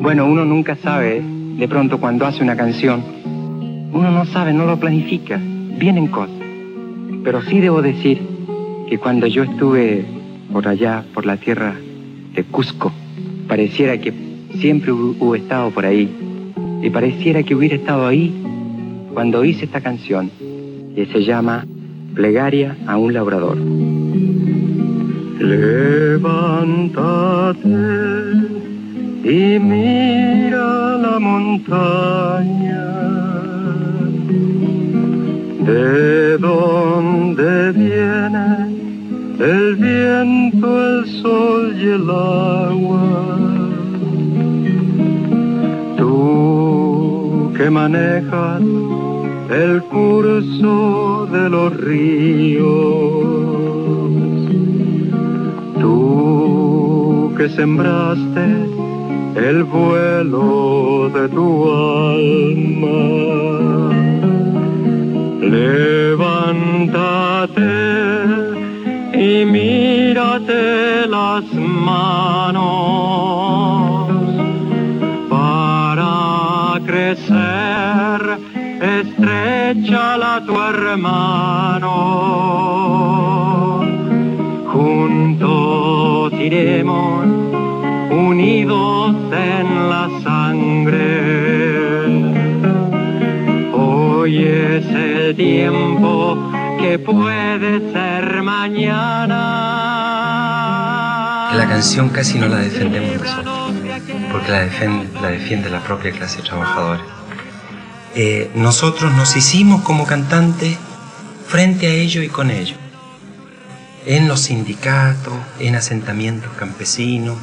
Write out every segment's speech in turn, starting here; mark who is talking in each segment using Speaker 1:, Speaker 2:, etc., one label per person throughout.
Speaker 1: Bueno, uno nunca sabe, de pronto cuando hace una canción, uno no sabe, no lo planifica, vienen cosas. Pero sí debo decir que cuando yo estuve por allá, por la tierra de Cusco, pareciera que siempre hubo estado por ahí. Y pareciera que hubiera estado ahí cuando hice esta canción, que se llama Plegaria a un labrador.
Speaker 2: Levántate y mira la montaña. ¿De dónde viene el viento, el sol y el agua? Que manejas el curso de los ríos. Tú que sembraste el vuelo de tu alma, levántate y mírate las manos crecer, estrecha la tu hermano juntos iremos, unidos en la sangre. Hoy es el tiempo que puede ser mañana.
Speaker 3: La canción casi no la defendemos nosotros, porque la defiende la, defiende la propia clase trabajadora. Eh, nosotros nos hicimos como cantantes frente a ello y con ello en los sindicatos, en asentamientos campesinos,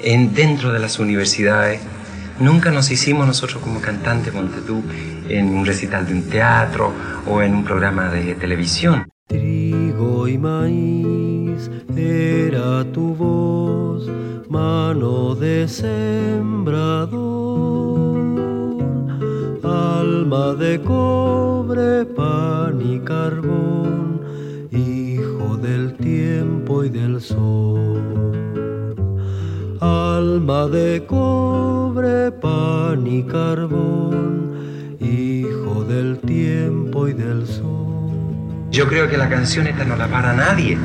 Speaker 3: en, dentro de las universidades. Nunca nos hicimos nosotros como cantantes, ponte tú, en un recital de un teatro o en un programa de televisión.
Speaker 4: Trigo y maíz era tu voz, mano de sembrador, alma de cobre, pan y carbón del tiempo y del sol. Alma de cobre, pan y carbón, hijo del tiempo y del sol.
Speaker 3: Yo creo que la canción esta no la para nadie,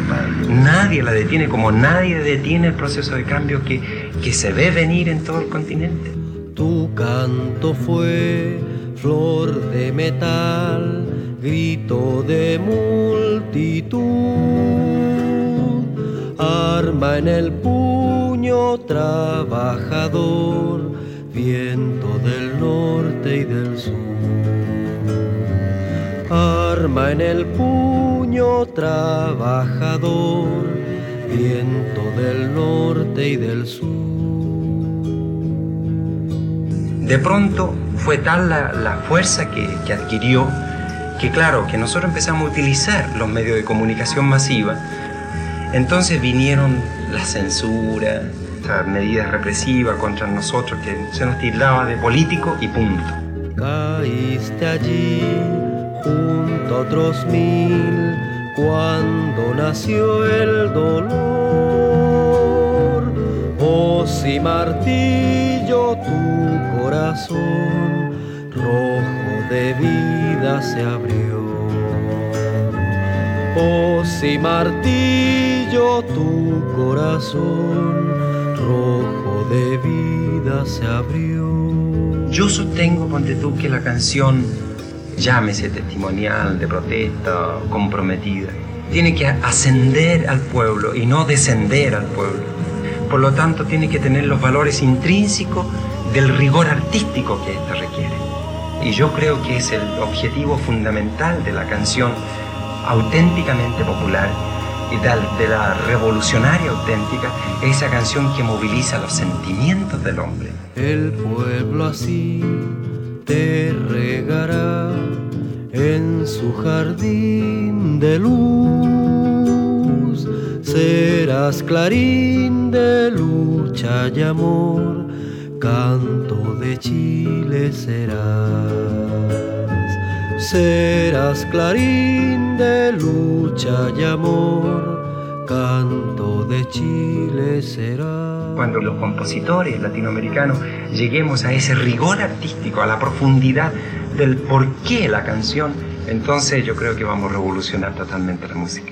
Speaker 3: nadie la detiene, como nadie detiene el proceso de cambio que, que se ve venir en todo el continente.
Speaker 4: Tu canto fue flor de metal grito de multitud, arma en el puño trabajador, viento del norte y del sur. Arma en el puño trabajador, viento del norte y del sur.
Speaker 3: De pronto fue tal la, fuerza que, que adquirió que claro, que nosotros empezamos a utilizar los medios de comunicación masiva, entonces vinieron la censura, las medidas represivas contra nosotros, que se nos tildaba de político y punto.
Speaker 4: Caíste allí junto a otros mil cuando nació el dolor. Oh, si martillo tu corazón rojo de vida se abrió. Oh, si martillo tu corazón rojo de vida se abrió.
Speaker 3: Yo sostengo, ponte tú, que la canción, llámese testimonial, de protesta, comprometida, tiene que ascender al pueblo y no descender al pueblo. Por lo tanto, tiene que tener los valores intrínsecos del rigor artístico que ésta requiere. Y yo creo que es el objetivo fundamental de la canción auténticamente popular y de la revolucionaria auténtica, esa canción que moviliza los sentimientos del hombre.
Speaker 4: El pueblo así te regará en su jardín de luz, serás clarín de lucha y amor canto de Chile serás. Serás clarín de lucha y amor, canto de Chile serás.
Speaker 3: Cuando los compositores latinoamericanos lleguemos a ese rigor artístico, a la profundidad del por qué la canción, entonces yo creo que vamos a revolucionar totalmente la música.